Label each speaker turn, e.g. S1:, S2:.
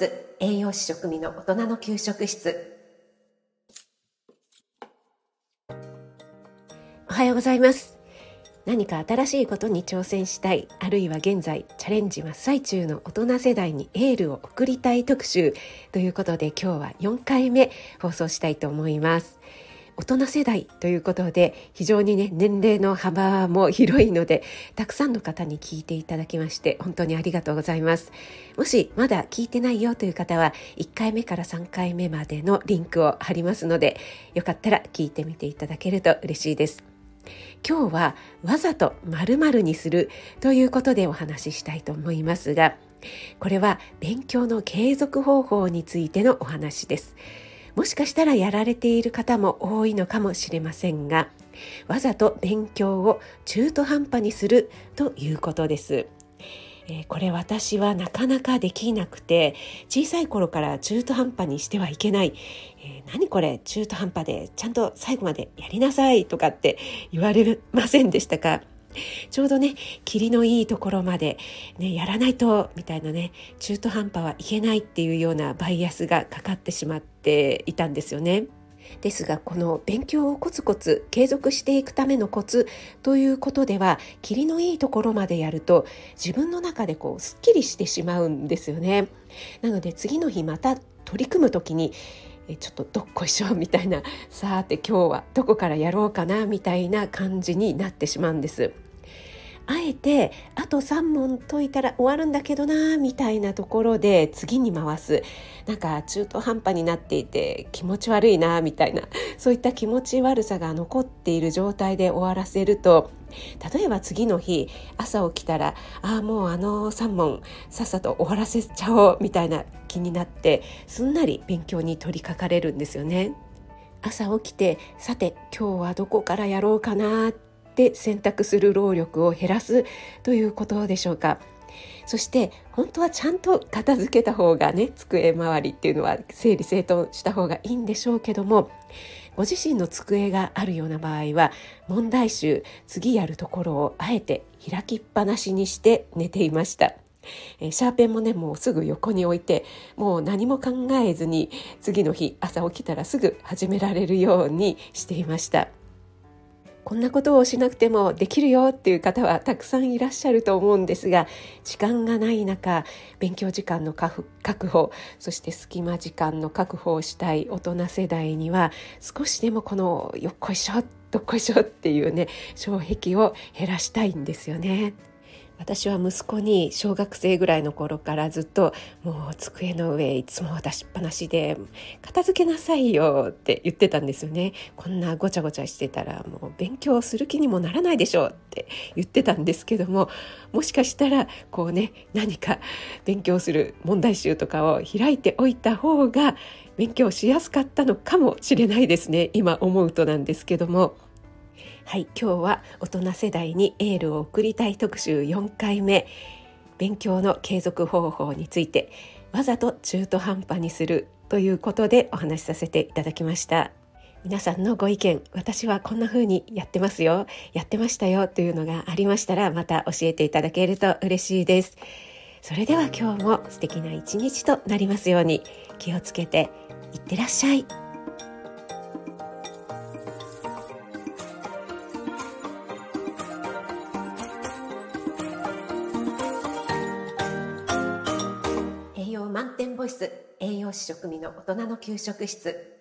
S1: ス栄養士食味の大人の給食室。おはようございます。何か新しいことに挑戦したいあるいは現在チャレンジ真っ最中の大人世代にエールを送りたい特集ということで今日は4回目放送したいと思います。大人世代ということで非常にね年齢の幅も広いのでたくさんの方に聞いていただきまして本当にありがとうございます。もしまだ聞いてないよという方は1回目から3回目までのリンクを貼りますのでよかったら聞いてみていただけると嬉しいです。今日はわざと〇〇にするということでお話ししたいと思いますがこれは勉強の継続方法についてのお話です。もしかしたらやられている方も多いのかもしれませんがわざと勉強を中途半端にするということです。え、これ私はなかなかできなくて小さい頃から中途半端にしてはいけない、えー、何これ中途半端でちゃんと最後までやりなさいとかって言われませんでしたか？ちょうどね、霧のいいところまで、ね、やらないと、みたいなね、中途半端はいけないっていうようなバイアスがかかってしまっていたんですよね。ですがこの勉強をコツコツ継続していくためのコツということでは霧のいいところまでやると自分の中でこうすっきりしてしまうんですよね。なので次の日また取り組む時にちょっとどっこいしょみたいな さあて今日はどこからやろうかなみたいな感じになってしまうんです。あえてあと3問解いたら終わるんだけどなみたいなところで次に回すなんか中途半端になっていて気持ち悪いなみたいなそういった気持ち悪さが残っている状態で終わらせると例えば次の日朝起きたらああもうあの3問さっさと終わらせちゃおうみたいな気になってすんなり勉強に取り掛かれるんですよね。朝起きてさて今日はどこからやろうかなって選択する労力を減らすということでしょうか。そして本当はちゃんと片付けた方がね机周りっていうのは整理整頓した方がいいんでしょうけどもご自身の机があるような場合は問題集次やるところをあえて開きっぱなしにして寝ていました。えシャーペンもねもうすぐ横に置いてもう何も考えずに次の日朝起きたらすぐ始められるようにしていました。こんなことをしなくてもできるよっていう方はたくさんいらっしゃると思うんですが時間がない中勉強時間の確保そして隙間時間の確保をしたい大人世代には少しでもこのよっこいしょどっこいしょっていうね障壁を減らしたいんですよね。私は息子に小学生ぐらいの頃からずっともう机の上いつも出しっぱなしで片付けなさいよって言ってたんですよねこんなごちゃごちゃしてたらもう勉強する気にもならないでしょうって言ってたんですけどももしかしたらこうね何か勉強する問題集とかを開いておいた方が勉強しやすかったのかもしれないですね今思うとなんですけども。はい今日は大人世代にエールを送りたい特集4回目。勉強の継続方法についてわざと中途半端にするということでお話しさせていただきました。皆さんのご意見私はこんな風にやってますよ。やってましたよというのがありましたらまた教えていただけると嬉しいです。それでは今日も素敵な一日となりますように気をつけていってらっしゃい。栄養満点ボイス栄養士食味の大人の給食室。